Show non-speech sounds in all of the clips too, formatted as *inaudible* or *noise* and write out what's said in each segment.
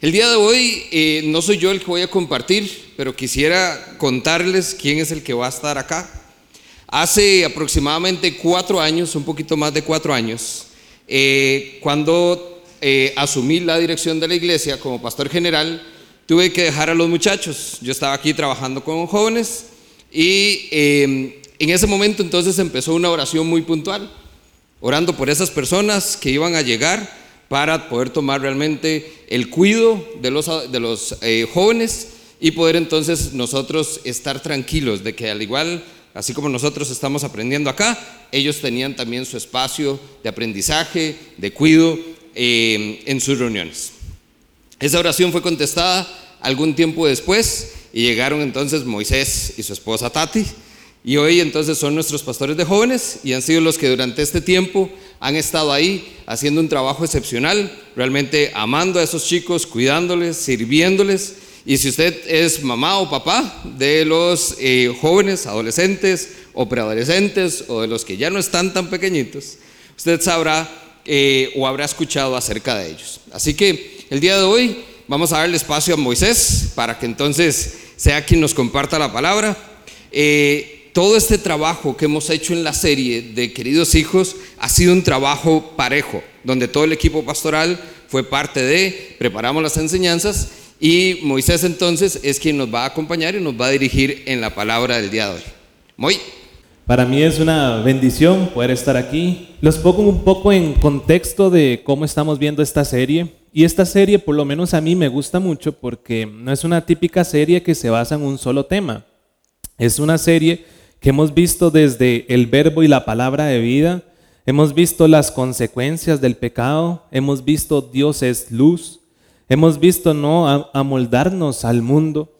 El día de hoy eh, no soy yo el que voy a compartir, pero quisiera contarles quién es el que va a estar acá. Hace aproximadamente cuatro años, un poquito más de cuatro años, eh, cuando eh, asumí la dirección de la iglesia como pastor general, tuve que dejar a los muchachos. Yo estaba aquí trabajando con jóvenes y en ese momento entonces empezó una oración muy puntual, orando por esas personas que iban a llegar para poder tomar realmente el cuidado de los, de los eh, jóvenes y poder entonces nosotros estar tranquilos de que al igual, así como nosotros estamos aprendiendo acá, ellos tenían también su espacio de aprendizaje, de cuidado eh, en sus reuniones. Esa oración fue contestada algún tiempo después y llegaron entonces Moisés y su esposa Tati y hoy entonces son nuestros pastores de jóvenes y han sido los que durante este tiempo han estado ahí haciendo un trabajo excepcional, realmente amando a esos chicos, cuidándoles, sirviéndoles. Y si usted es mamá o papá de los eh, jóvenes, adolescentes o preadolescentes o de los que ya no están tan pequeñitos, usted sabrá eh, o habrá escuchado acerca de ellos. Así que el día de hoy vamos a darle espacio a Moisés para que entonces sea quien nos comparta la palabra. Eh, todo este trabajo que hemos hecho en la serie de Queridos Hijos ha sido un trabajo parejo, donde todo el equipo pastoral fue parte de, preparamos las enseñanzas y Moisés entonces es quien nos va a acompañar y nos va a dirigir en la palabra del día de hoy. Muy. Para mí es una bendición poder estar aquí. Los pongo un poco en contexto de cómo estamos viendo esta serie. Y esta serie, por lo menos a mí, me gusta mucho porque no es una típica serie que se basa en un solo tema. Es una serie que hemos visto desde el verbo y la palabra de vida, hemos visto las consecuencias del pecado, hemos visto Dios es luz, hemos visto no amoldarnos al mundo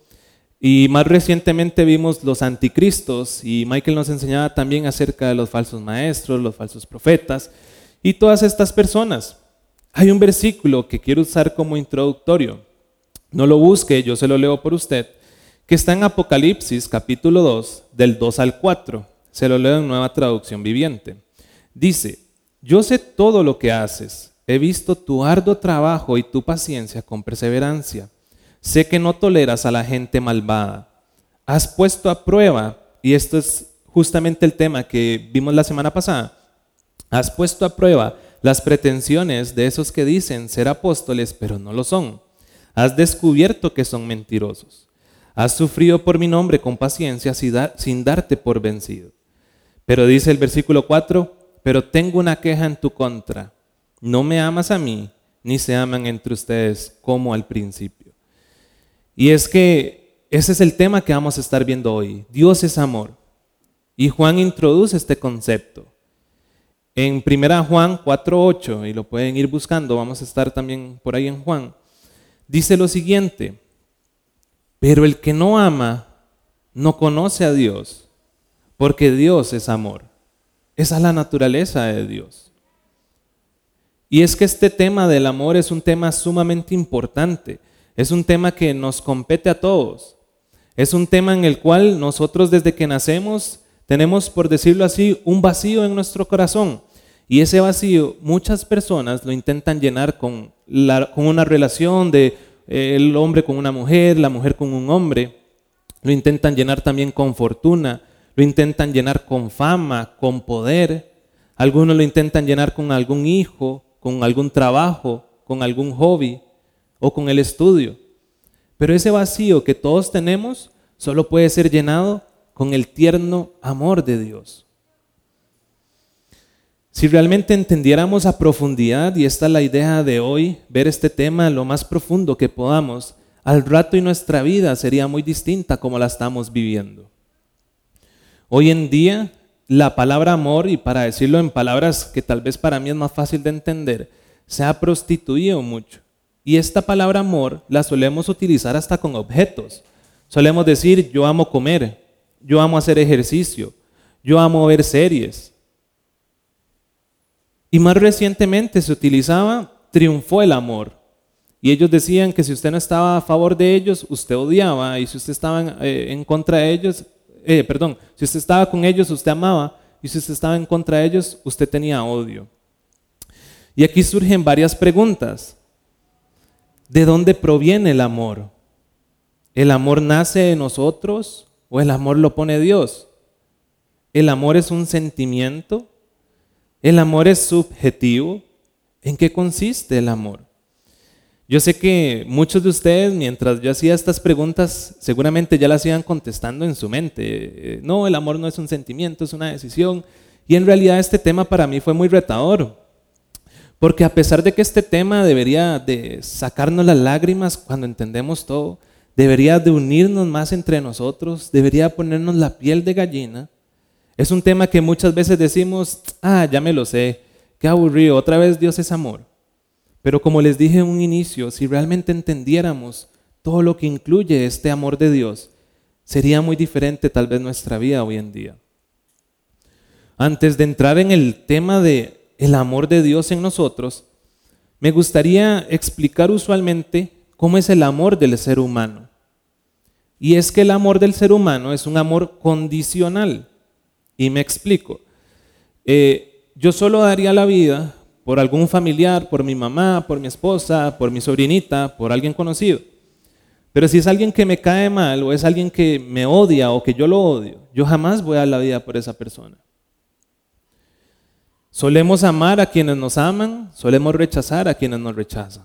y más recientemente vimos los anticristos y Michael nos enseñaba también acerca de los falsos maestros, los falsos profetas y todas estas personas. Hay un versículo que quiero usar como introductorio. No lo busque, yo se lo leo por usted que está en Apocalipsis capítulo 2, del 2 al 4. Se lo leo en nueva traducción viviente. Dice, yo sé todo lo que haces, he visto tu arduo trabajo y tu paciencia con perseverancia. Sé que no toleras a la gente malvada. Has puesto a prueba, y esto es justamente el tema que vimos la semana pasada, has puesto a prueba las pretensiones de esos que dicen ser apóstoles, pero no lo son. Has descubierto que son mentirosos Has sufrido por mi nombre con paciencia sin darte por vencido. Pero dice el versículo 4, pero tengo una queja en tu contra. No me amas a mí, ni se aman entre ustedes como al principio. Y es que ese es el tema que vamos a estar viendo hoy. Dios es amor. Y Juan introduce este concepto. En 1 Juan 4.8, y lo pueden ir buscando, vamos a estar también por ahí en Juan, dice lo siguiente, pero el que no ama no conoce a Dios, porque Dios es amor. Esa es la naturaleza de Dios. Y es que este tema del amor es un tema sumamente importante. Es un tema que nos compete a todos. Es un tema en el cual nosotros desde que nacemos tenemos, por decirlo así, un vacío en nuestro corazón. Y ese vacío muchas personas lo intentan llenar con, con una relación de el hombre con una mujer, la mujer con un hombre. Lo intentan llenar también con fortuna, lo intentan llenar con fama, con poder. Algunos lo intentan llenar con algún hijo, con algún trabajo, con algún hobby o con el estudio. Pero ese vacío que todos tenemos solo puede ser llenado con el tierno amor de Dios. Si realmente entendiéramos a profundidad, y esta es la idea de hoy, ver este tema lo más profundo que podamos, al rato y nuestra vida sería muy distinta como la estamos viviendo. Hoy en día, la palabra amor, y para decirlo en palabras que tal vez para mí es más fácil de entender, se ha prostituido mucho. Y esta palabra amor la solemos utilizar hasta con objetos. Solemos decir, yo amo comer, yo amo hacer ejercicio, yo amo ver series, y más recientemente se utilizaba, triunfó el amor. Y ellos decían que si usted no estaba a favor de ellos, usted odiaba. Y si usted estaba en, eh, contra de ellos, eh, perdón, si usted estaba con ellos, usted amaba. Y si usted estaba en contra de ellos, usted tenía odio. Y aquí surgen varias preguntas. ¿de dónde proviene el amor? ¿El amor nace de nosotros o el amor lo pone Dios? ¿El amor es un sentimiento? ¿El amor es subjetivo? ¿En qué consiste el amor? Yo sé que muchos de ustedes, mientras yo hacía estas preguntas, seguramente ya las iban contestando en su mente. Eh, no, el amor no es un sentimiento, es una decisión. Y en realidad este tema para mí fue muy retador. Porque a pesar de que este tema debería de sacarnos las lágrimas cuando entendemos todo, debería de unirnos más entre nosotros, debería ponernos la piel de gallina, es un tema que muchas veces decimos, ah, ya me lo sé, qué aburrido, otra vez Dios es amor. Pero como les dije en un inicio, si realmente entendiéramos todo lo que incluye este amor de Dios, sería muy diferente tal vez nuestra vida hoy en día. Antes de entrar en el tema de el amor de Dios en nosotros, me gustaría explicar usualmente cómo es el amor del ser humano. Y es que el amor del ser humano es un amor condicional. Y me explico. Eh, yo solo daría la vida por algún familiar, por mi mamá, por mi esposa, por mi sobrinita, por alguien conocido. Pero si es alguien que me cae mal o es alguien que me odia o que yo lo odio, yo jamás voy a dar la vida por esa persona. Solemos amar a quienes nos aman, solemos rechazar a quienes nos rechazan.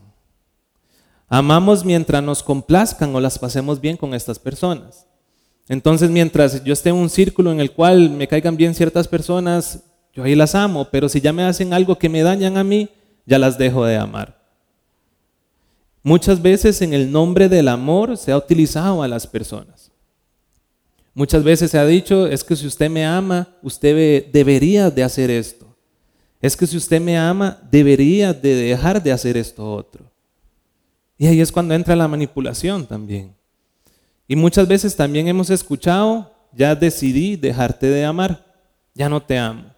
Amamos mientras nos complazcan o las pasemos bien con estas personas. Entonces, mientras yo esté en un círculo en el cual me caigan bien ciertas personas, yo ahí las amo, pero si ya me hacen algo que me dañan a mí, ya las dejo de amar. Muchas veces en el nombre del amor se ha utilizado a las personas. Muchas veces se ha dicho, es que si usted me ama, usted debería de hacer esto. Es que si usted me ama, debería de dejar de hacer esto otro. Y ahí es cuando entra la manipulación también. Y muchas veces también hemos escuchado, ya decidí dejarte de amar, ya no te amo.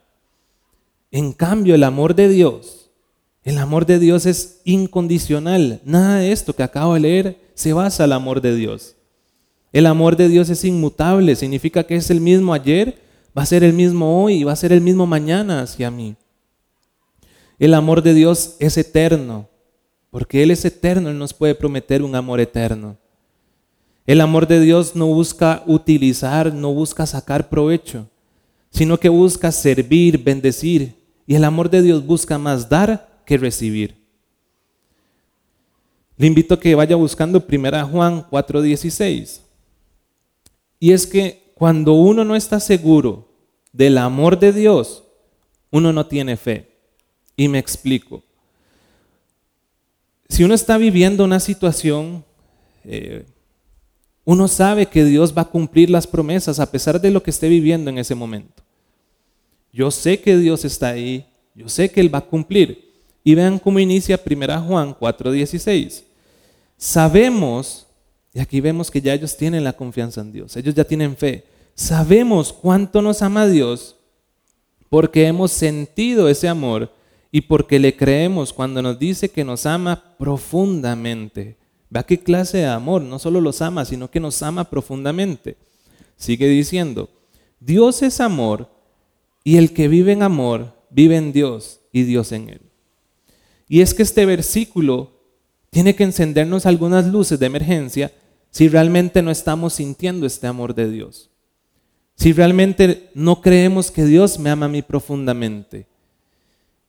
En cambio, el amor de Dios, el amor de Dios es incondicional. Nada de esto que acabo de leer se basa en el amor de Dios. El amor de Dios es inmutable, significa que es el mismo ayer, va a ser el mismo hoy y va a ser el mismo mañana hacia mí. El amor de Dios es eterno, porque Él es eterno, Él nos puede prometer un amor eterno. El amor de Dios no busca utilizar, no busca sacar provecho, sino que busca servir, bendecir, y el amor de Dios busca más dar que recibir. Le invito a que vaya buscando 1 Juan 4:16. Y es que cuando uno no está seguro del amor de Dios, uno no tiene fe. Y me explico. Si uno está viviendo una situación, eh, uno sabe que Dios va a cumplir las promesas a pesar de lo que esté viviendo en ese momento. Yo sé que Dios está ahí, yo sé que Él va a cumplir. Y vean cómo inicia 1 Juan 4:16. Sabemos, y aquí vemos que ya ellos tienen la confianza en Dios, ellos ya tienen fe. Sabemos cuánto nos ama Dios porque hemos sentido ese amor y porque le creemos cuando nos dice que nos ama profundamente. Vea qué clase de amor, no solo los ama, sino que nos ama profundamente. Sigue diciendo, Dios es amor y el que vive en amor, vive en Dios y Dios en él. Y es que este versículo tiene que encendernos algunas luces de emergencia si realmente no estamos sintiendo este amor de Dios. Si realmente no creemos que Dios me ama a mí profundamente.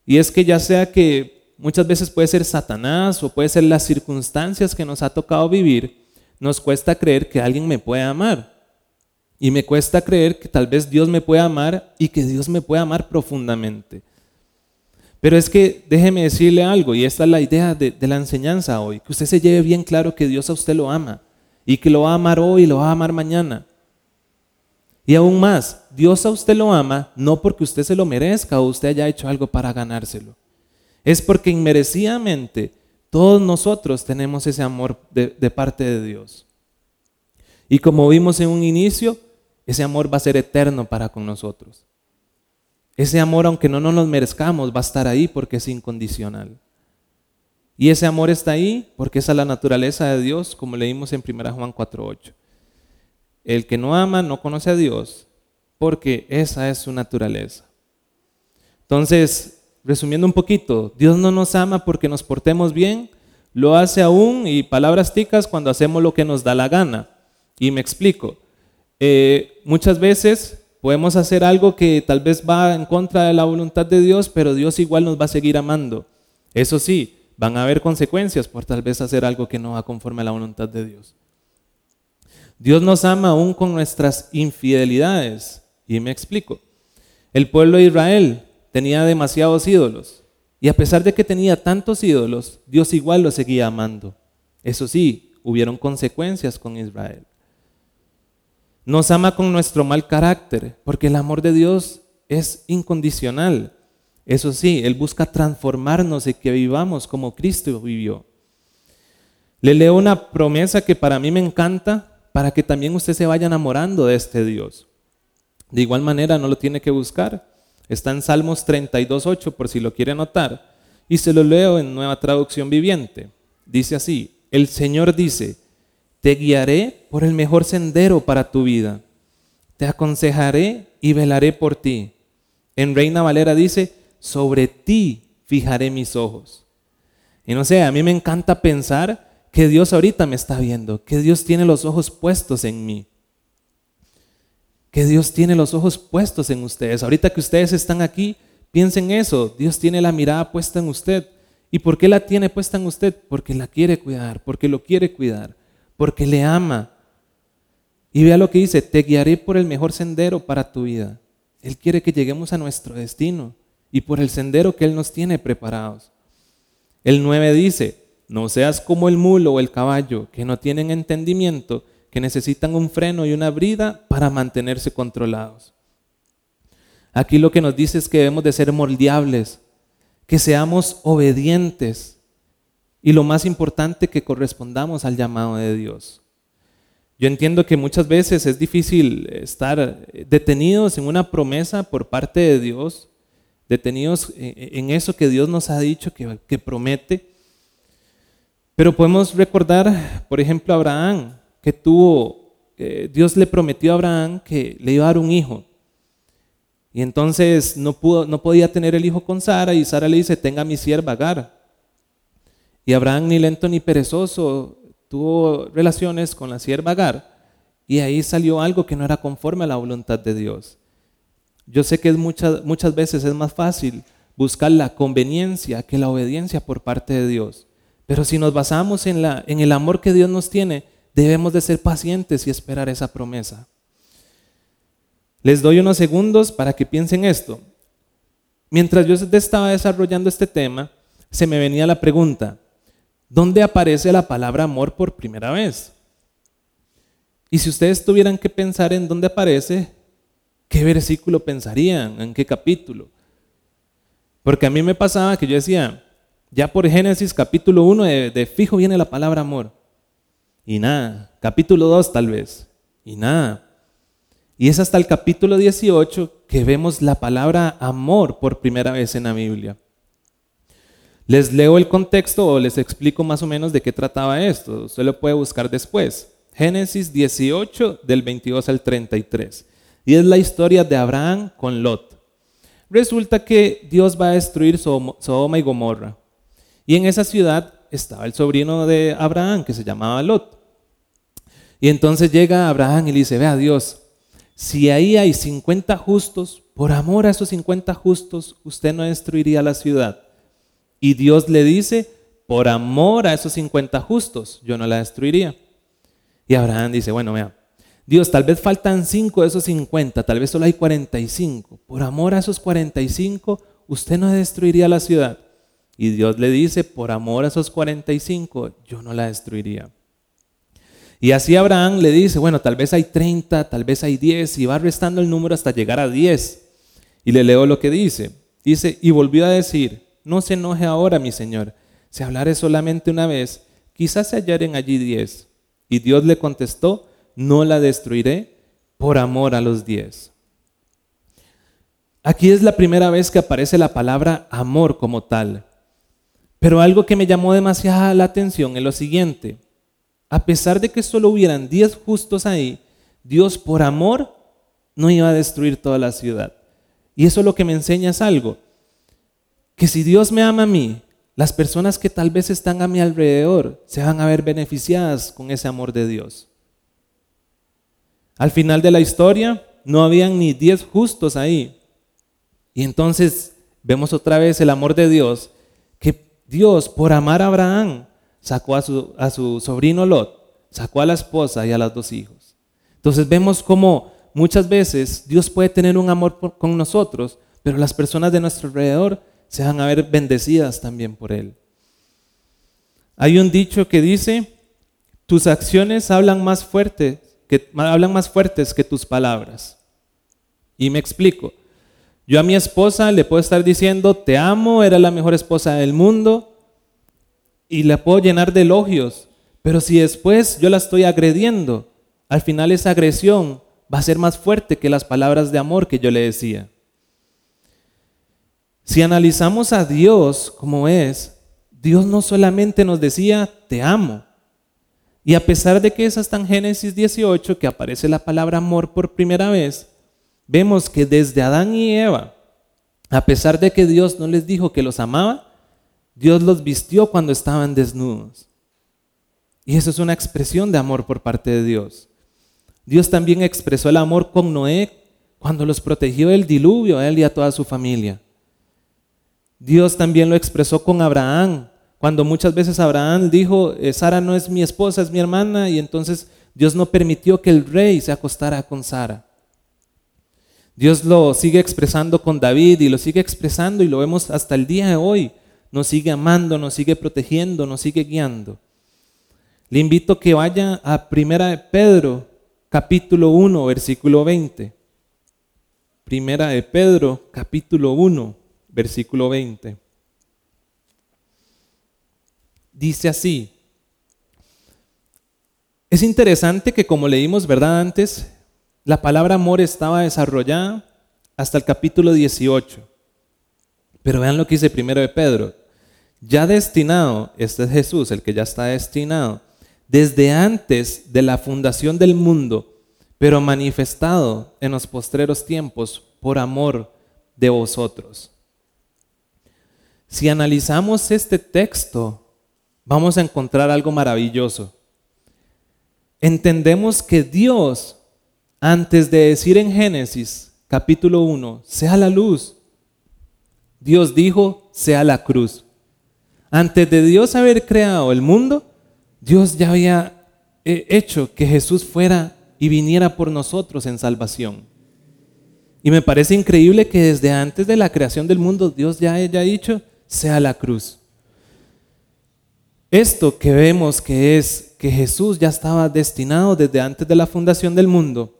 Y es que ya sea que muchas veces puede ser Satanás o puede ser las circunstancias que nos ha tocado vivir, nos cuesta creer que alguien me puede amar. Y me cuesta creer que tal vez Dios me pueda amar y que Dios me pueda amar profundamente. Pero es que déjeme decirle algo, y esta es la idea de, la enseñanza hoy, que usted se lleve bien claro que Dios a usted lo ama y que lo va a amar hoy y lo va a amar mañana. Y aún más, Dios a usted lo ama no porque usted se lo merezca o usted haya hecho algo para ganárselo. Es porque inmerecidamente todos nosotros tenemos ese amor de parte de Dios. Y como vimos en un inicio, ese amor va a ser eterno para con nosotros. Ese amor, aunque no nos lo merezcamos, va a estar ahí porque es incondicional. Y ese amor está ahí porque esa es la naturaleza de Dios, como leímos en 1 Juan 4.8. El que no ama no conoce a Dios porque esa es su naturaleza. Entonces, resumiendo un poquito, Dios no nos ama porque nos portemos bien, lo hace aún, y palabras ticas, cuando hacemos lo que nos da la gana. Y me explico. Eh, muchas veces podemos hacer algo que tal vez va en contra de la voluntad de Dios, pero Dios igual nos va a seguir amando. Eso sí, van a haber consecuencias por tal vez hacer algo que no va conforme a la voluntad de Dios. Dios nos ama aún con nuestras infidelidades. Y me explico. El pueblo de Israel tenía demasiados ídolos. Y a pesar de que tenía tantos ídolos, Dios igual lo seguía amando. Eso sí, hubieron consecuencias con Israel. Nos ama con nuestro mal carácter, porque el amor de Dios es incondicional. Eso sí, Él busca transformarnos y que vivamos como Cristo vivió. Le leo una promesa que para mí me encanta, para que también usted se vaya enamorando de este Dios. De igual manera, no lo tiene que buscar. Está en Salmos 32.8 por si lo quiere anotar. Y se lo leo en nueva traducción viviente. Dice así, el Señor dice, te guiaré por el mejor sendero para tu vida. Te aconsejaré y velaré por ti. En Reina Valera dice, sobre ti fijaré mis ojos. Y no sé, a mí me encanta pensar que Dios ahorita me está viendo, que Dios tiene los ojos puestos en mí que Dios tiene los ojos puestos en ustedes. Ahorita que ustedes están aquí, piensen eso. Dios tiene la mirada puesta en usted. ¿Y por qué la tiene puesta en usted? Porque la quiere cuidar, porque lo quiere cuidar, porque le ama. Y vea lo que dice, te guiaré por el mejor sendero para tu vida. Él quiere que lleguemos a nuestro destino y por el sendero que Él nos tiene preparados. El 9 dice, no seas como el mulo o el caballo, que no tienen entendimiento que necesitan un freno y una brida para mantenerse controlados. Aquí lo que nos dice es que debemos de ser moldeables, que seamos obedientes y lo más importante, que correspondamos al llamado de Dios. Yo entiendo que muchas veces es difícil estar detenidos en una promesa por parte de Dios, detenidos en eso que Dios nos ha dicho que, que promete. Pero podemos recordar, por ejemplo, a Abraham, que tuvo, Dios le prometió a Abraham que le iba a dar un hijo. Y entonces no, pudo, no podía tener el hijo con Sara y Sara le dice, tenga mi sierva Agar. Y Abraham ni lento ni perezoso tuvo relaciones con la sierva Agar y ahí salió algo que no era conforme a la voluntad de Dios. Yo sé que muchas, muchas veces es más fácil buscar la conveniencia que la obediencia por parte de Dios. Pero si nos basamos en, la, en el amor que Dios nos tiene, debemos de ser pacientes y esperar esa promesa. Les doy unos segundos para que piensen esto. Mientras yo estaba desarrollando este tema, se me venía la pregunta, ¿dónde aparece la palabra amor por primera vez? Y si ustedes tuvieran que pensar en dónde aparece, ¿qué versículo pensarían? ¿En qué capítulo? Porque a mí me pasaba que yo decía, ya por Génesis capítulo 1 de, de fijo viene la palabra amor y nada. Capítulo 2 tal vez, y nada. Y es hasta el capítulo 18 que vemos la palabra amor por primera vez en la Biblia. Les leo el contexto o les explico más o menos de qué trataba esto. Usted lo puede buscar después. Génesis 18 del 22 al 33. Y es la historia de Abraham con Lot. Resulta que Dios va a destruir Sodoma y Gomorra. Y en esa ciudad estaba el sobrino de Abraham que se llamaba Lot. Y entonces llega Abraham y le dice, vea Dios, si ahí hay 50 justos, por amor a esos 50 justos, usted no destruiría la ciudad. Y Dios le dice, por amor a esos 50 justos, yo no la destruiría. Y Abraham dice, bueno, vea, Dios, tal vez faltan 5 de esos 50, tal vez solo hay 45. Por amor a esos 45, usted no destruiría la ciudad. Y Dios le dice, por amor a esos 45, yo no la destruiría. Y así Abraham le dice, bueno, tal vez hay 30, tal vez hay 10, y va restando el número hasta llegar a 10. Y le leo lo que dice. Dice, y volvió a decir, no se enoje ahora, mi señor, si hablaré solamente una vez, quizás se hallaren allí 10. Y Dios le contestó, no la destruiré por amor a los 10. Aquí es la primera vez que aparece la palabra amor como tal. Pero algo que me llamó demasiada la atención es lo siguiente a pesar de que solo hubieran 10 justos ahí, Dios por amor no iba a destruir toda la ciudad. Y eso lo que me enseña es algo, que si Dios me ama a mí, las personas que tal vez están a mi alrededor se van a ver beneficiadas con ese amor de Dios. Al final de la historia no habían ni diez justos ahí. Y entonces vemos otra vez el amor de Dios, que Dios por amar a Abraham sacó a su, sobrino Lot, sacó a la esposa y a los dos hijos. Entonces vemos cómo muchas veces Dios puede tener un amor con nosotros, pero las personas de nuestro alrededor se van a ver bendecidas también por Él. Hay un dicho que dice, tus acciones hablan más, fuerte, que, hablan más fuertes que tus palabras. Y me explico. Yo a mi esposa le puedo estar diciendo, te amo, era la mejor esposa del mundo, y la puedo llenar de elogios, pero si después yo la estoy agrediendo, al final esa agresión va a ser más fuerte que las palabras de amor que yo le decía. Si analizamos a Dios como es, Dios no solamente nos decía, te amo. Y a pesar de que es hasta en Génesis 18 que aparece la palabra amor por primera vez, vemos que desde Adán y Eva, a pesar de que Dios no les dijo que los amaba, Dios los vistió cuando estaban desnudos. Y eso es una expresión de amor por parte de Dios. Dios también expresó el amor con Noé cuando los protegió del diluvio, a él y a toda su familia. Dios también lo expresó con Abraham, cuando muchas veces Abraham dijo, eh, Sara no es mi esposa, es mi hermana, y entonces Dios no permitió que el rey se acostara con Sara. Dios lo sigue expresando con David y lo sigue expresando y lo vemos hasta el día de hoy. Nos sigue amando, nos sigue protegiendo, nos sigue guiando. Le invito a que vaya a Primera de Pedro, capítulo 1, versículo 20. Primera de Pedro, capítulo 1, versículo 20. Dice así. Es interesante que como leímos, ¿verdad? Antes, la palabra amor estaba desarrollada hasta el capítulo 18. Pero vean lo que dice primero de Pedro. Ya destinado, este es Jesús, el que ya está destinado, desde antes de la fundación del mundo, pero manifestado en los postreros tiempos por amor de vosotros. Si analizamos este texto, vamos a encontrar algo maravilloso. Entendemos que Dios, antes de decir en Génesis capítulo 1, sea la luz, Dios dijo, sea la cruz. Antes de Dios haber creado el mundo, Dios ya había eh, hecho que Jesús fuera y viniera por nosotros en salvación. Y me parece increíble que desde antes de la creación del mundo Dios ya haya dicho, sea la cruz. Esto que vemos que es que Jesús ya estaba destinado desde antes de la fundación del mundo,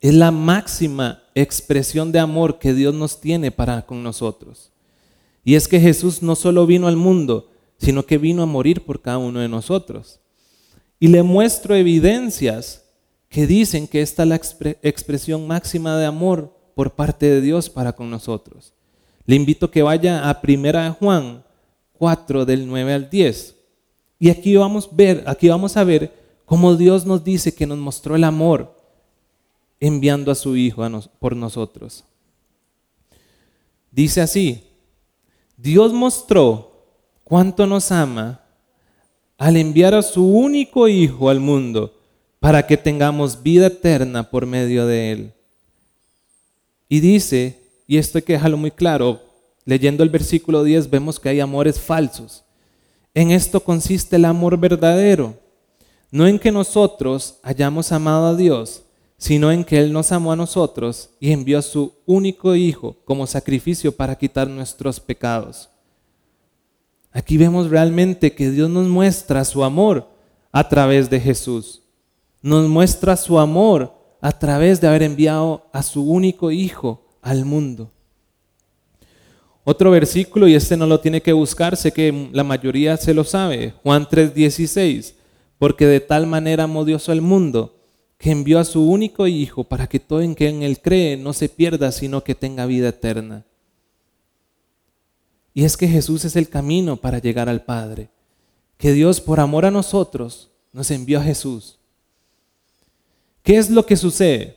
es la máxima expresión de amor que Dios nos tiene para con nosotros. Y es que Jesús no solo vino al mundo, sino que vino a morir por cada uno de nosotros. Y le muestro evidencias que dicen que esta es la expresión máxima de amor por parte de Dios para con nosotros. Le invito a que vaya a Primera Juan 4 del 9 al 10. Y aquí vamos, ver, aquí vamos a ver cómo Dios nos dice que nos mostró el amor enviando a su Hijo por nosotros. Dice así, Dios mostró cuánto nos ama al enviar a su único Hijo al mundo para que tengamos vida eterna por medio de Él. Y dice y esto hay que dejarlo muy claro, leyendo el versículo 10 vemos que hay amores falsos. En esto consiste el amor verdadero, no en que nosotros hayamos amado a Dios, sino en que Él nos amó a nosotros y envió a su único Hijo como sacrificio para quitar nuestros pecados. Aquí vemos realmente que Dios nos muestra su amor a través de Jesús. Nos muestra su amor a través de haber enviado a su único Hijo al mundo. Otro versículo, y este no lo tiene que buscar, sé que la mayoría se lo sabe, Juan 3:16, porque de tal manera amó Dios al mundo, que envió a su único Hijo para que todo en que en Él cree no se pierda, sino que tenga vida eterna. Y es que Jesús es el camino para llegar al Padre, que Dios por amor a nosotros nos envió a Jesús. ¿Qué es lo que sucede?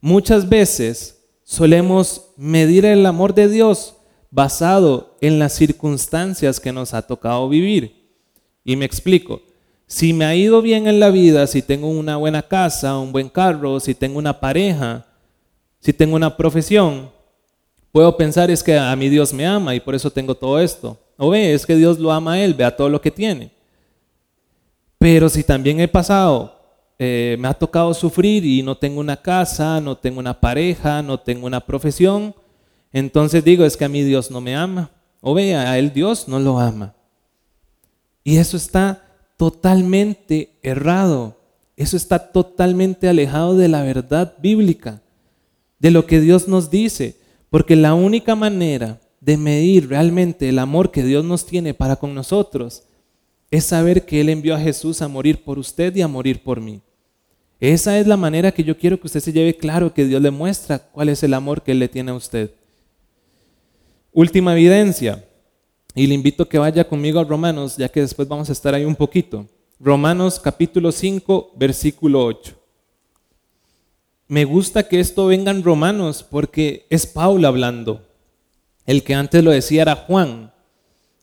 Muchas veces solemos medir el amor de Dios basado en las circunstancias que nos ha tocado vivir. Y me explico. Si me ha ido bien en la vida, si tengo una buena casa, un buen carro, si tengo una pareja, si tengo una profesión, puedo pensar es que a mi Dios me ama y por eso tengo todo esto. O ve, es que Dios lo ama a él, vea todo lo que tiene. Pero si también he pasado, eh, me ha tocado sufrir y no tengo una casa, no tengo una pareja, no tengo una profesión, entonces digo, es que a mi Dios no me ama. O vea, a él Dios no lo ama. Y eso está totalmente errado. Eso está totalmente alejado de la verdad bíblica, de lo que Dios nos dice. Porque la única manera de medir realmente el amor que Dios nos tiene para con nosotros es saber que Él envió a Jesús a morir por usted y a morir por mí. Esa es la manera que yo quiero que usted se lleve claro que Dios le muestra cuál es el amor que Él le tiene a usted. Última evidencia, y le invito a que vaya conmigo a Romanos, ya que después vamos a estar ahí un poquito. Romanos capítulo 5, versículo 8. Me gusta que esto venga en Romanos porque es Pablo hablando. El que antes lo decía era Juan.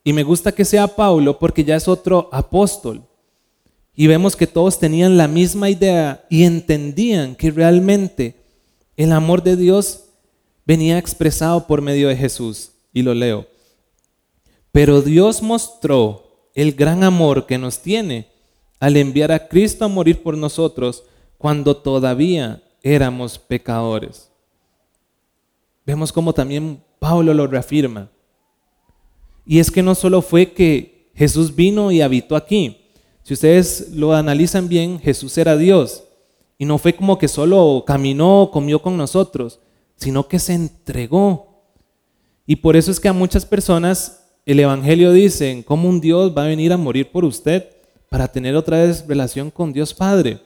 Y me gusta que sea Pablo porque ya es otro apóstol. Y vemos que todos tenían la misma idea y entendían que realmente el amor de Dios venía expresado por medio de Jesús. Y lo leo. Pero Dios mostró el gran amor que nos tiene al enviar a Cristo a morir por nosotros cuando todavía éramos pecadores. Vemos como también Pablo lo reafirma. Y es que no solo fue que Jesús vino y habitó aquí. Si ustedes lo analizan bien, Jesús era Dios. Y no fue como que solo caminó, comió con nosotros, sino que se entregó. Y por eso es que a muchas personas el Evangelio dice, ¿cómo un Dios va a venir a morir por usted para tener otra vez relación con Dios Padre?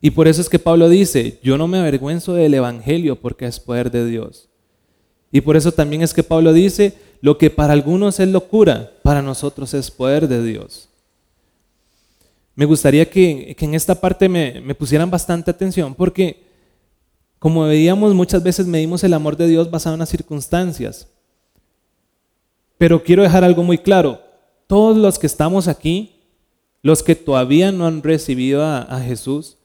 Y por eso es que Pablo dice, yo no me avergüenzo del Evangelio porque es poder de Dios. Y por eso también es que Pablo dice, lo que para algunos es locura, para nosotros es poder de Dios. Me gustaría que, en esta parte me, me pusieran bastante atención porque, como veíamos, muchas veces medimos el amor de Dios basado en las circunstancias. Pero quiero dejar algo muy claro. Todos los que estamos aquí, los que todavía no han recibido a, Jesús,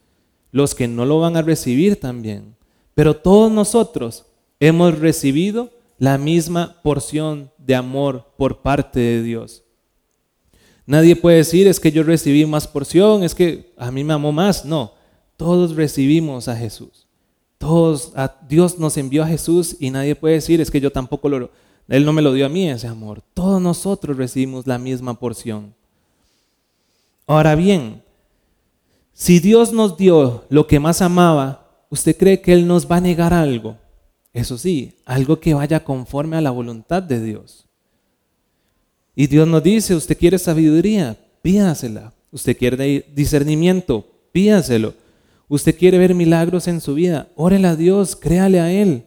los que no lo van a recibir también, pero todos nosotros hemos recibido la misma porción de amor por parte de Dios. Nadie puede decir es que yo recibí más porción, es que a mí me amó más. No, todos recibimos a Jesús. Todos, a Dios nos envió a Jesús y nadie puede decir es que yo tampoco lo, Él no me lo dio a mí ese amor. Todos nosotros recibimos la misma porción. Ahora bien, si Dios nos dio lo que más amaba, ¿usted cree que Él nos va a negar algo? Eso sí, algo que vaya conforme a la voluntad de Dios. Y Dios nos dice, usted quiere sabiduría, pídasela. Usted quiere discernimiento, pídaselo. Usted quiere ver milagros en su vida, órele a Dios, créale a Él.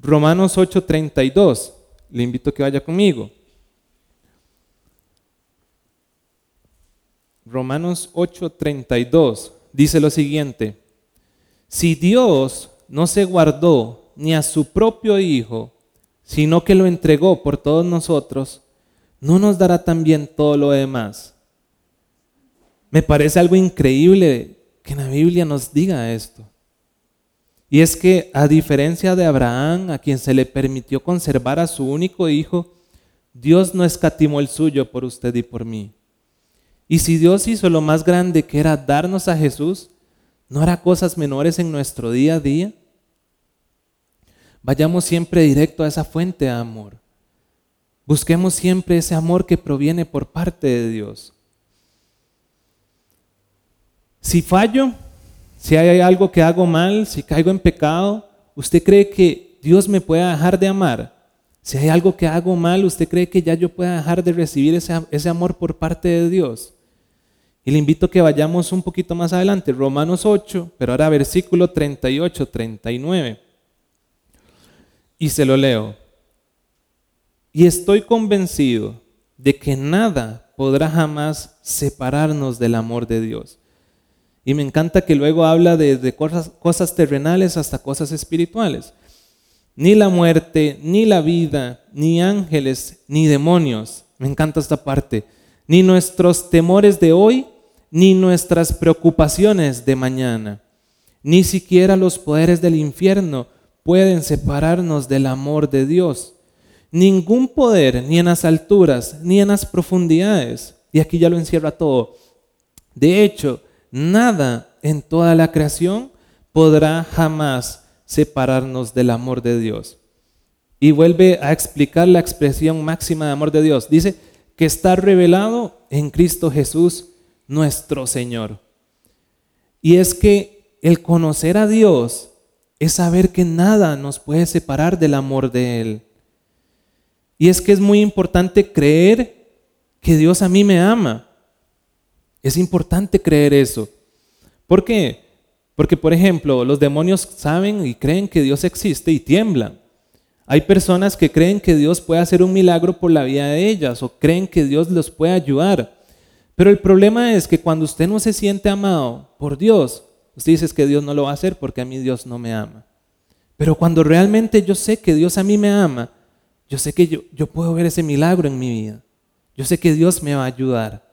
Romanos 8:32, le invito a que vaya conmigo. Romanos 8:32 dice lo siguiente, si Dios no se guardó ni a su propio Hijo, sino que lo entregó por todos nosotros, ¿no nos dará también todo lo demás? Me parece algo increíble que la Biblia nos diga esto. Y es que a diferencia de Abraham, a quien se le permitió conservar a su único hijo, Dios no escatimó el suyo por usted y por mí. Y si Dios hizo lo más grande que era darnos a Jesús, ¿no hará cosas menores en nuestro día a día? Vayamos siempre directo a esa fuente de amor. Busquemos siempre ese amor que proviene por parte de Dios. Si fallo, si hay algo que hago mal, si caigo en pecado, ¿usted cree que Dios me pueda dejar de amar? Si hay algo que hago mal, ¿usted cree que ya yo pueda dejar de recibir ese, ese amor por parte de Dios? Y le invito a que vayamos un poquito más adelante, Romanos 8, pero ahora versículo 38, 39. Y se lo leo. Y estoy convencido de que nada podrá jamás separarnos del amor de Dios. Y me encanta que luego habla de, cosas, cosas terrenales hasta cosas espirituales. ni la muerte, ni la vida, ni ángeles, ni demonios. Me encanta esta parte. Ni nuestros temores de hoy, ni nuestras preocupaciones de mañana. Ni siquiera los poderes del infierno pueden separarnos del amor de Dios. Ningún poder, ni en las alturas, ni en las profundidades. Y aquí ya lo encierra todo. De hecho, nada en toda la creación podrá jamás separarnos del amor de Dios. Y vuelve a explicar la expresión máxima de amor de Dios. Dice que está revelado en Cristo Jesús, nuestro Señor. Y es que el conocer a Dios es saber que nada nos puede separar del amor de Él. Y es que es muy importante creer que Dios a mí me ama. Es importante creer eso. ¿Por qué? Porque, por ejemplo, los demonios saben y creen que Dios existe y tiemblan. Hay personas que creen que Dios puede hacer un milagro por la vida de ellas o creen que Dios los puede ayudar. Pero el problema es que cuando usted no se siente amado por Dios, usted dice que Dios no lo va a hacer porque a mí Dios no me ama. Pero cuando realmente yo sé que Dios a mí me ama, yo sé que yo, yo puedo ver ese milagro en mi vida. Yo sé que Dios me va a ayudar.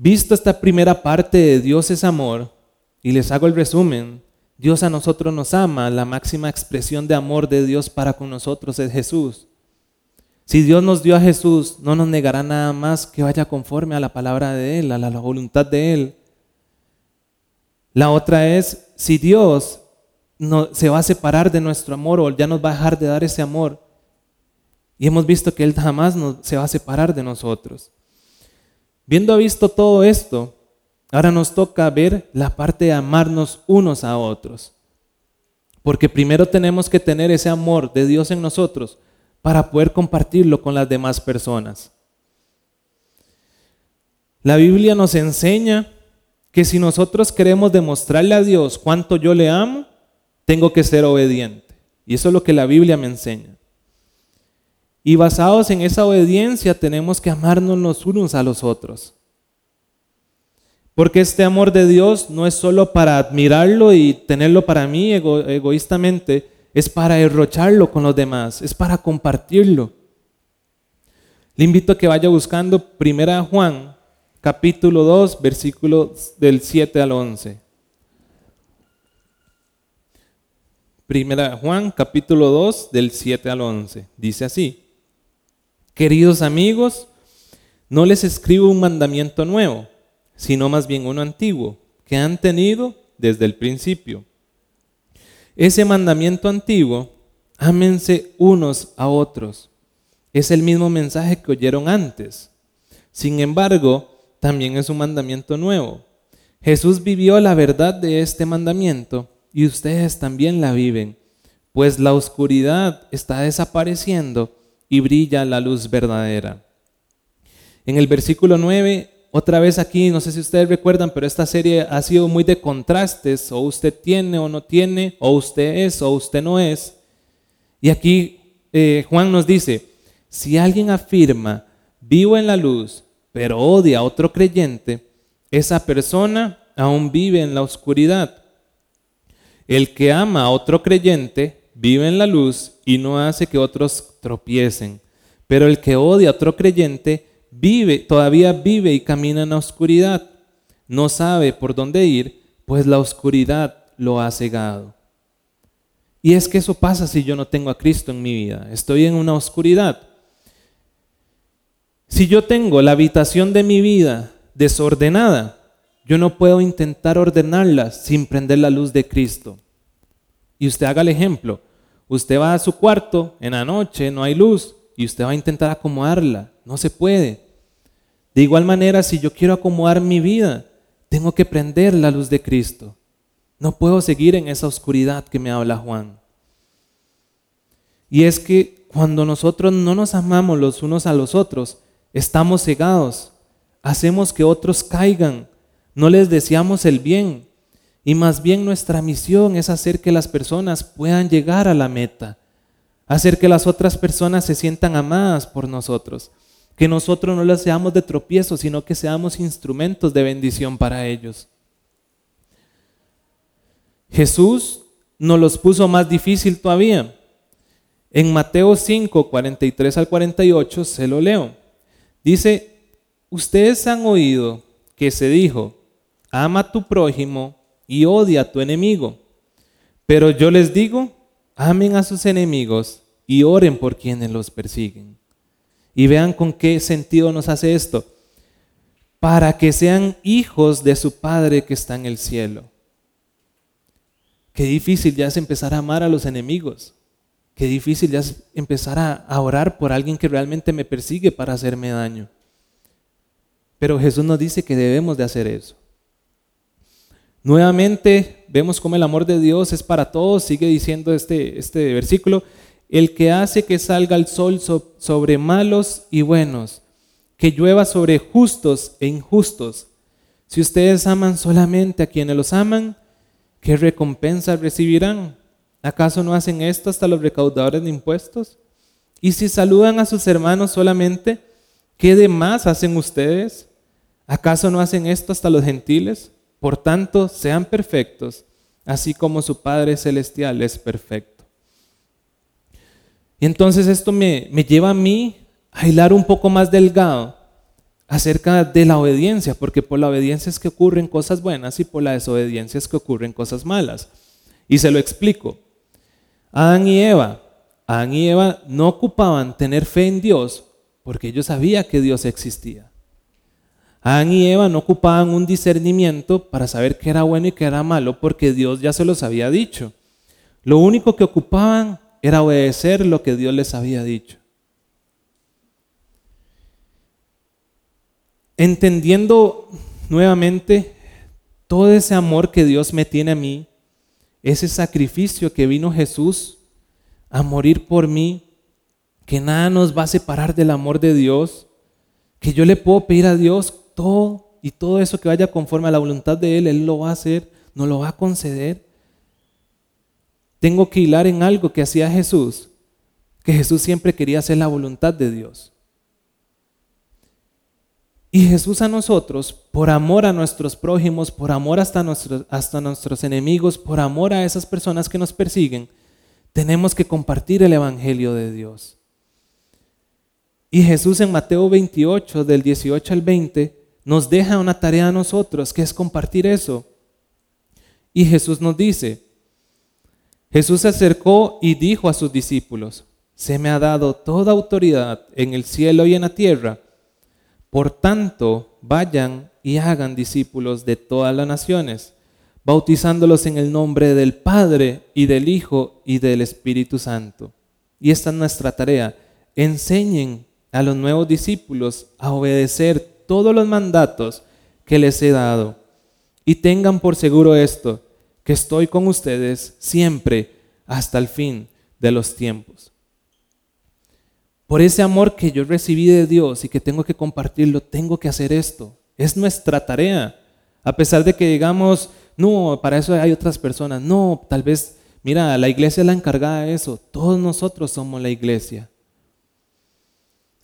Visto esta primera parte de Dios es amor, y les hago el resumen, Dios a nosotros nos ama, la máxima expresión de amor de Dios para con nosotros es Jesús. Si Dios nos dio a Jesús, no nos negará nada más que vaya conforme a la palabra de Él, a la voluntad de Él. La otra es, si Dios no, se va a separar de nuestro amor o ya nos va a dejar de dar ese amor, y hemos visto que Él jamás se va a separar de nosotros. Viendo visto todo esto, ahora nos toca ver la parte de amarnos unos a otros. Porque primero tenemos que tener ese amor de Dios en nosotros para poder compartirlo con las demás personas. La Biblia nos enseña que si nosotros queremos demostrarle a Dios cuánto yo le amo, tengo que ser obediente. Y eso es lo que la Biblia me enseña. Y basados en esa obediencia tenemos que amarnos los unos a los otros. Porque este amor de Dios no es solo para admirarlo y tenerlo para mí egoístamente, es para derrocharlo con los demás, es para compartirlo. Le invito a que vaya buscando 1 Juan, capítulo 2, versículos del 7 al 11. Primera Juan, capítulo 2, del 7 al 11. Dice así. Queridos amigos, no les escribo un mandamiento nuevo, sino más bien uno antiguo, que han tenido desde el principio. Ese mandamiento antiguo, ámense unos a otros. Es el mismo mensaje que oyeron antes. Sin embargo, también es un mandamiento nuevo. Jesús vivió la verdad de este mandamiento y ustedes también la viven, pues la oscuridad está desapareciendo y brilla la luz verdadera. En el versículo 9, otra vez aquí, no sé si ustedes recuerdan, pero esta serie ha sido muy de contrastes, o usted tiene o no tiene, o usted es o usted no es. Y aquí eh, Juan nos dice, si alguien afirma, vivo en la luz, pero odia a otro creyente, esa persona aún vive en la oscuridad. El que ama a otro creyente vive en la luz y no hace que otros tropiecen. Pero el que odia a otro creyente vive, todavía vive y camina en la oscuridad. No sabe por dónde ir, pues la oscuridad lo ha cegado. Y es que eso pasa si yo no tengo a Cristo en mi vida. Estoy en una oscuridad. Si yo tengo la habitación de mi vida desordenada, yo no puedo intentar ordenarla sin prender la luz de Cristo. Y usted haga el ejemplo. Usted va a su cuarto en la noche, no hay luz, y usted va a intentar acomodarla. No se puede. De igual manera, si yo quiero acomodar mi vida, tengo que prender la luz de Cristo. No puedo seguir en esa oscuridad que me habla Juan. Y es que cuando nosotros no nos amamos los unos a los otros, estamos cegados, hacemos que otros caigan, no les deseamos el bien, y más bien nuestra misión es hacer que las personas puedan llegar a la meta, hacer que las otras personas se sientan amadas por nosotros, que nosotros no les seamos de tropiezo, sino que seamos instrumentos de bendición para ellos. Jesús nos los puso más difícil todavía. En Mateo 5, 43 al 48 se lo leo. Dice, ustedes han oído que se dijo, ama a tu prójimo y odia a tu enemigo. Pero yo les digo, amen a sus enemigos y oren por quienes los persiguen. Y vean con qué sentido nos hace esto. Para que sean hijos de su Padre que está en el cielo. Qué difícil ya es empezar a amar a los enemigos. Qué difícil ya es empezar a, orar por alguien que realmente me persigue para hacerme daño. Pero Jesús nos dice que debemos de hacer eso. Nuevamente vemos cómo el amor de Dios es para todos. Sigue diciendo este, este versículo. El que hace que salga el sol sobre malos y buenos, que llueva sobre justos e injustos. Si ustedes aman solamente a quienes los aman, ¿qué recompensa recibirán? ¿Acaso no hacen esto hasta los recaudadores de impuestos? Y si saludan a sus hermanos solamente, ¿qué de más hacen ustedes? ¿Acaso no hacen esto hasta los gentiles? Por tanto, sean perfectos, así como su Padre Celestial es perfecto. Y entonces esto me, lleva a mí a hilar un poco más delgado acerca de la obediencia, porque por la obediencia es que ocurren cosas buenas y por la desobediencia es que ocurren cosas malas. Y se lo explico. Adán y Eva, Adán y Eva no ocupaban tener fe en Dios porque ellos sabían que Dios existía. Adán y Eva no ocupaban un discernimiento para saber qué era bueno y qué era malo porque Dios ya se los había dicho. Lo único que ocupaban era obedecer lo que Dios les había dicho. entendiendo nuevamente todo ese amor que Dios me tiene a mí, ese sacrificio que vino Jesús a morir por mí, que nada nos va a separar del amor de Dios, que yo le puedo pedir a Dios todo y todo eso que vaya conforme a la voluntad de Él, Él lo va a hacer, no lo va a conceder. Tengo que hilar en algo que hacía Jesús, que Jesús siempre quería hacer la voluntad de Dios. Y Jesús a nosotros, por amor a nuestros prójimos, por amor hasta nuestros, hasta nuestros enemigos, por amor a esas personas que nos persiguen, tenemos que compartir el Evangelio de Dios. Y Jesús en Mateo 28, del 18 al 20, nos deja una tarea a nosotros, que es compartir eso. Y Jesús nos dice, Jesús se acercó y dijo a sus discípulos, se me ha dado toda autoridad en el cielo y en la tierra. Por tanto, vayan y hagan discípulos de todas las naciones, bautizándolos en el nombre del Padre y del Hijo y del Espíritu Santo. Y esta es nuestra tarea. Enseñen a los nuevos discípulos a obedecer todos los mandatos que les he dado. Y tengan por seguro esto, que estoy con ustedes siempre hasta el fin de los tiempos. Por ese amor que yo recibí de Dios y que tengo que compartirlo, tengo que hacer esto. Es nuestra tarea. A pesar de que digamos, no, para eso hay otras personas. No, tal vez, mira, la iglesia es la encargada de eso. Todos nosotros somos la iglesia.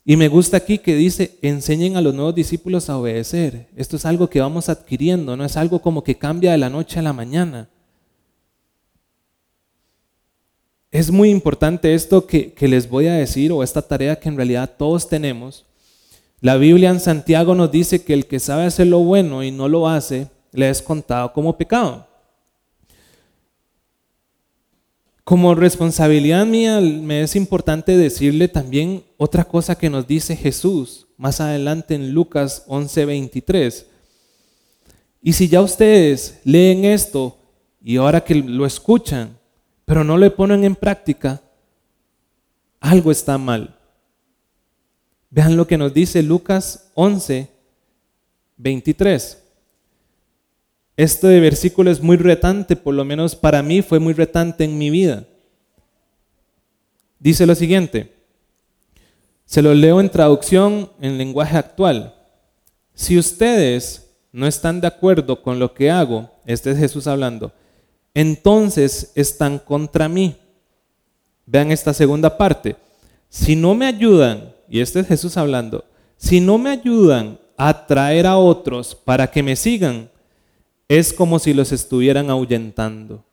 Y me gusta aquí que dice, enseñen a los nuevos discípulos a obedecer. Esto es algo que vamos adquiriendo, no es algo como que cambia de la noche a la mañana. Es muy importante esto que, les voy a decir o esta tarea que en realidad todos tenemos. La Biblia en Santiago nos dice que el que sabe hacer lo bueno y no lo hace, le es contado como pecado. Como responsabilidad mía, me es importante decirle también otra cosa que nos dice Jesús más adelante en Lucas 11:23. Y si ya ustedes leen esto y ahora que lo escuchan, pero no le ponen en práctica, algo está mal. Vean lo que nos dice Lucas 11, 23. Este versículo es muy retante, por lo menos para mí fue muy retante en mi vida. Dice lo siguiente, se lo leo en traducción en lenguaje actual. Si ustedes no están de acuerdo con lo que hago, este es Jesús hablando, entonces están contra mí. Vean esta segunda parte. Si no me ayudan, y este es Jesús hablando, si no me ayudan a atraer a otros para que me sigan, es como si los estuvieran ahuyentando.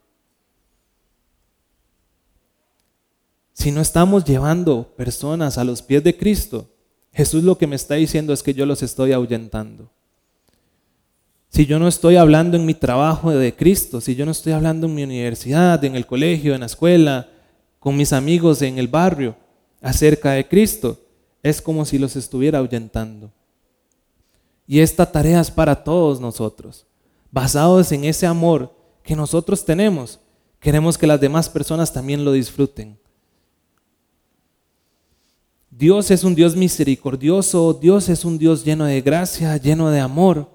si no estamos llevando personas a los pies de Cristo, Jesús lo que me está diciendo es que yo los estoy ahuyentando. Si yo no estoy hablando en mi trabajo de Cristo, si yo no estoy hablando en mi universidad, en el colegio, en la escuela, con mis amigos en el barrio acerca de Cristo, es como si los estuviera ahuyentando. Y esta tarea es para todos nosotros, basados en ese amor que nosotros tenemos. Queremos que las demás personas también lo disfruten. Dios es un Dios misericordioso, Dios es un Dios lleno de gracia, lleno de amor.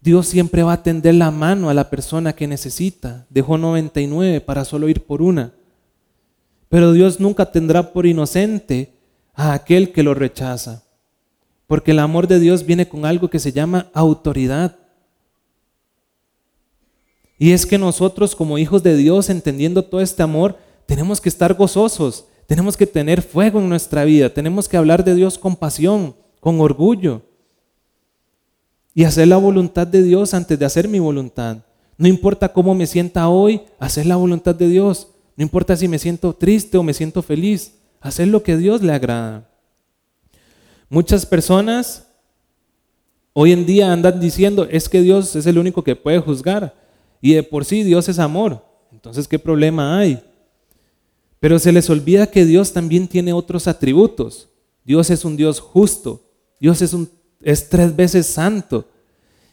Dios siempre va a tender la mano a la persona que necesita. Dejó 99 para solo ir por una. Pero Dios nunca tendrá por inocente a aquel que lo rechaza. Porque el amor de Dios viene con algo que se llama autoridad. Y es que nosotros como hijos de Dios, entendiendo todo este amor, tenemos que estar gozosos, tenemos que tener fuego en nuestra vida, tenemos que hablar de Dios con pasión, con orgullo. Y hacer la voluntad de Dios antes de hacer mi voluntad. No importa cómo me sienta hoy, hacer la voluntad de Dios. No importa si me siento triste o me siento feliz hacer lo que Dios le agrada. Muchas personas hoy en día andan diciendo, es que Dios es el único que puede juzgar y de por sí Dios es amor. Entonces, ¿qué problema hay? Pero se les olvida que Dios también tiene otros atributos. Dios es un Dios justo. Dios es, un, es tres veces santo.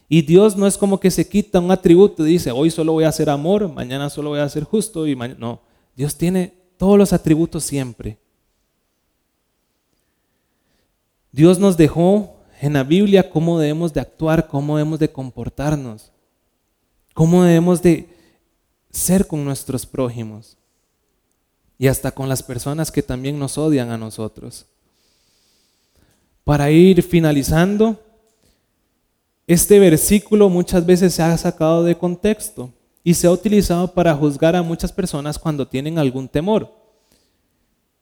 Y Dios no es como que se quita un atributo y dice, hoy solo voy a hacer amor, mañana solo voy a ser justo y. No, Dios tiene todos los atributos siempre. Dios nos dejó en la Biblia cómo debemos de actuar, cómo debemos de comportarnos, cómo debemos de ser con nuestros prójimos y hasta con las personas que también nos odian a nosotros. Para ir finalizando, este versículo muchas veces se ha sacado de contexto y se ha utilizado para juzgar a muchas personas cuando tienen algún temor.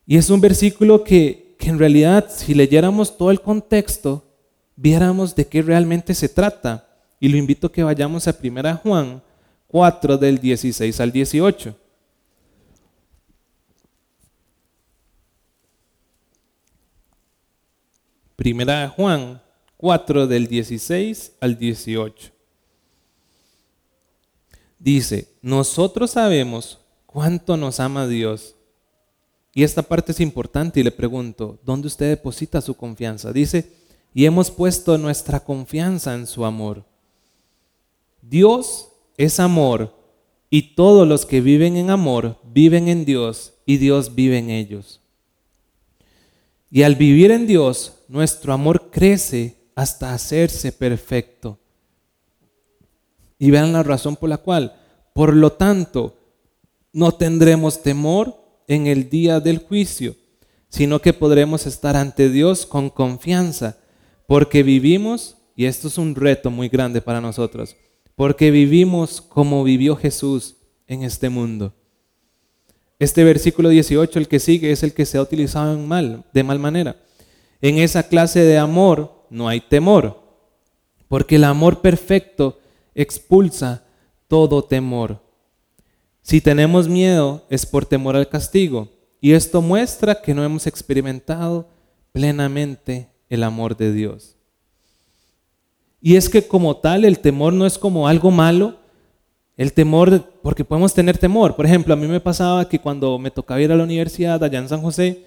Y es un versículo que que en realidad si leyéramos todo el contexto, viéramos de qué realmente se trata. Y lo invito a que vayamos a 1 Juan 4 del 16 al 18. Primera Juan 4 del 16 al 18. Dice, nosotros sabemos cuánto nos ama Dios y esta parte es importante y le pregunto, ¿dónde usted deposita su confianza? Dice, y hemos puesto nuestra confianza en su amor. Dios es amor y todos los que viven en amor viven en Dios y Dios vive en ellos. Y al vivir en Dios, nuestro amor crece hasta hacerse perfecto. Y vean la razón por la cual, por lo tanto, no tendremos temor en el día del juicio, sino que podremos estar ante Dios con confianza, porque vivimos, y esto es un reto muy grande para nosotros, porque vivimos como vivió Jesús en este mundo. Este versículo 18, el que sigue, es el que se ha utilizado en mal, de mal manera. En esa clase de amor no hay temor, porque el amor perfecto expulsa todo temor. Si tenemos miedo es por temor al castigo. Y esto muestra que no hemos experimentado plenamente el amor de Dios. Y es que como tal el temor no es como algo malo. El temor, porque podemos tener temor. Por ejemplo, a mí me pasaba que cuando me tocaba ir a la universidad allá en San José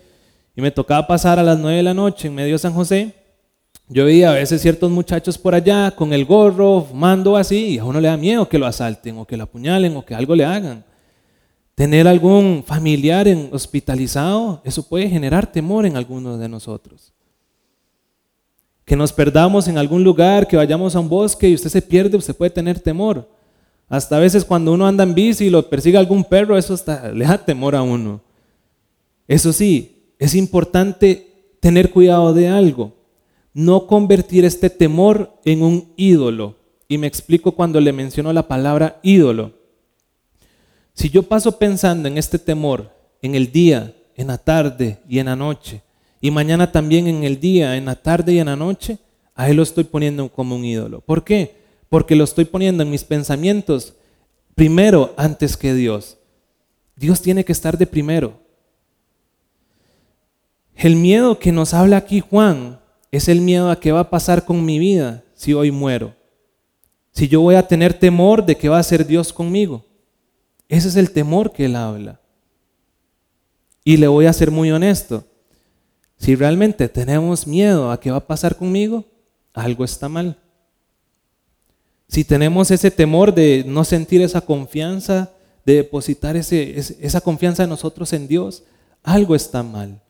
y me tocaba pasar a las 9 de la noche en medio de San José, yo veía a veces ciertos muchachos por allá con el gorro, fumando así, y a uno le da miedo que lo asalten o que lo apuñalen o que algo le hagan. Tener algún familiar hospitalizado, eso puede generar temor en algunos de nosotros. Que nos perdamos en algún lugar, que vayamos a un bosque y usted se pierde, usted puede tener temor. Hasta a veces cuando uno anda en bici y lo persigue algún perro, eso hasta *laughs* le da temor a uno. Eso sí, es importante tener cuidado de algo. No convertir este temor en un ídolo. Y me explico cuando le menciono la palabra ídolo. Si yo paso pensando en este temor en el día, en la tarde y en la noche, y mañana también en el día, en la tarde y en la noche, a él lo estoy poniendo como un ídolo. ¿Por qué? Porque lo estoy poniendo en mis pensamientos primero antes que Dios. Dios tiene que estar de primero. El miedo que nos habla aquí Juan es el miedo a qué va a pasar con mi vida si hoy muero. Si yo voy a tener temor de que va a ser Dios conmigo. Ese es el temor que él habla. Y le voy a ser muy honesto. Si realmente tenemos miedo a qué va a pasar conmigo, algo está mal. Si tenemos ese temor de no sentir esa confianza, de depositar esa confianza en nosotros en Dios, algo está mal.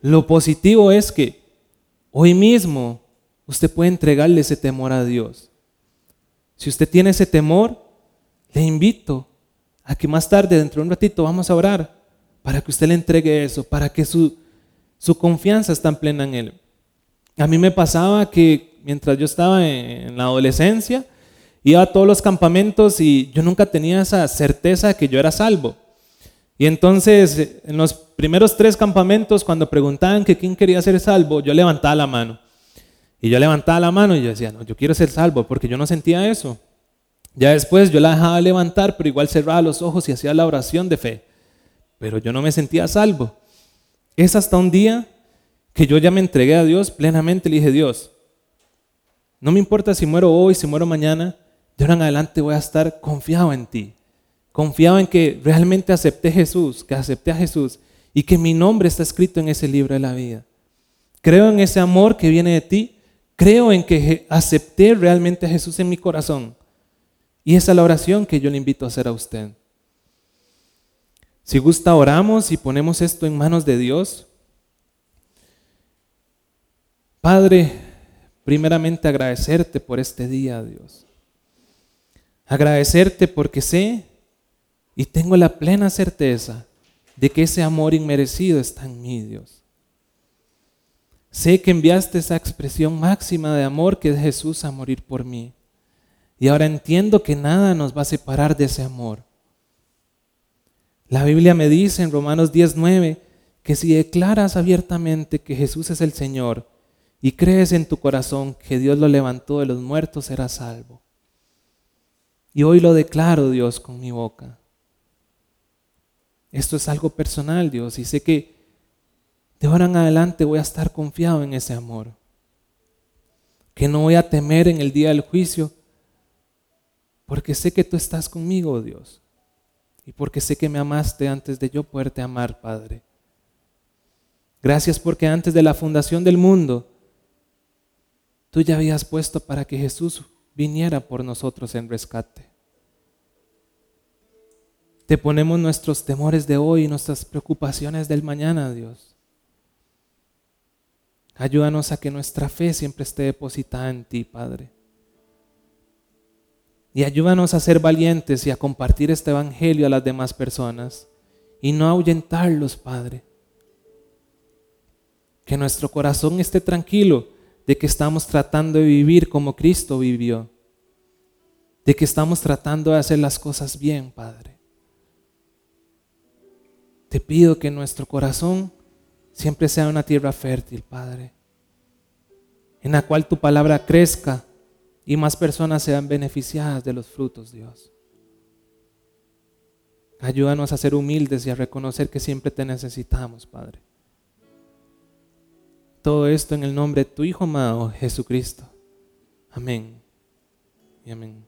Lo positivo es que hoy mismo usted puede entregarle ese temor a Dios. Si usted tiene ese temor, le invito a que más tarde, dentro de un ratito, vamos a orar para que usted le entregue eso, para que su, su confianza esté en plena en Él. A mí me pasaba que mientras yo estaba en, la adolescencia, iba a todos los campamentos y yo nunca tenía esa certeza de que yo era salvo. Y entonces, en los primeros tres campamentos, cuando preguntaban que quién quería ser salvo, yo levantaba la mano. Y yo levantaba la mano y yo decía, no, yo quiero ser salvo, porque yo no sentía eso. Ya después yo la dejaba levantar, pero igual cerraba los ojos y hacía la oración de fe pero yo no me sentía salvo. Es hasta un día que yo ya me entregué a Dios plenamente, le dije, Dios, no me importa si muero hoy, si muero mañana, de ahora en adelante voy a estar confiado en ti, confiado en que realmente acepté a Jesús, que acepté a Jesús y que mi nombre está escrito en ese libro de la vida. Creo en ese amor que viene de ti, creo en que acepté realmente a Jesús en mi corazón. Y esa es la oración que yo le invito a hacer a usted. Si gusta, oramos y ponemos esto en manos de Dios. Padre, primeramente agradecerte por este día, Dios. Agradecerte porque sé y tengo la plena certeza de que ese amor inmerecido está en mí, Dios. Sé que enviaste esa expresión máxima de amor que es Jesús a morir por mí. Y ahora entiendo que nada nos va a separar de ese amor. La Biblia me dice en Romanos 10:9 que si declaras abiertamente que Jesús es el Señor y crees en tu corazón que Dios lo levantó de los muertos, serás salvo. Y hoy lo declaro, Dios, con mi boca. Esto es algo personal, Dios, y sé que de ahora en adelante voy a estar confiado en ese amor. Que no voy a temer en el día del juicio, porque sé que tú estás conmigo, Dios y porque sé que me amaste antes de yo poderte amar, Padre. Gracias porque antes de la fundación del mundo, tú ya habías puesto para que Jesús viniera por nosotros en rescate. Te ponemos nuestros temores de hoy y nuestras preocupaciones del mañana, Dios. Ayúdanos a que nuestra fe siempre esté depositada en ti, Padre. Y ayúdanos a ser valientes y a compartir este Evangelio a las demás personas y no ahuyentarlos, Padre. Que nuestro corazón esté tranquilo de que estamos tratando de vivir como Cristo vivió. De que estamos tratando de hacer las cosas bien, Padre. Te pido que nuestro corazón siempre sea una tierra fértil, Padre, en la cual tu palabra crezca y más personas sean beneficiadas de los frutos, Dios. Ayúdanos a ser humildes y a reconocer que siempre te necesitamos, Padre. Todo esto en el nombre de tu Hijo amado, Jesucristo. Amén y amén.